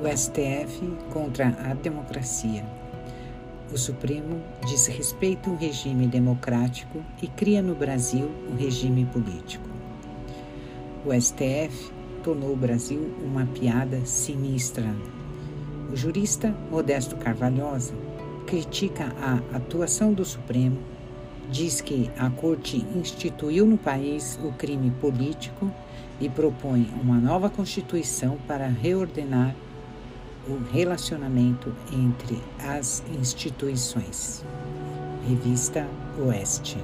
O STF contra a democracia. O Supremo diz respeito ao regime democrático e cria no Brasil um regime político. O STF tornou o Brasil uma piada sinistra. O jurista Modesto Carvalhosa critica a atuação do Supremo, diz que a Corte instituiu no país o crime político e propõe uma nova Constituição para reordenar o relacionamento entre as instituições. Revista Oeste.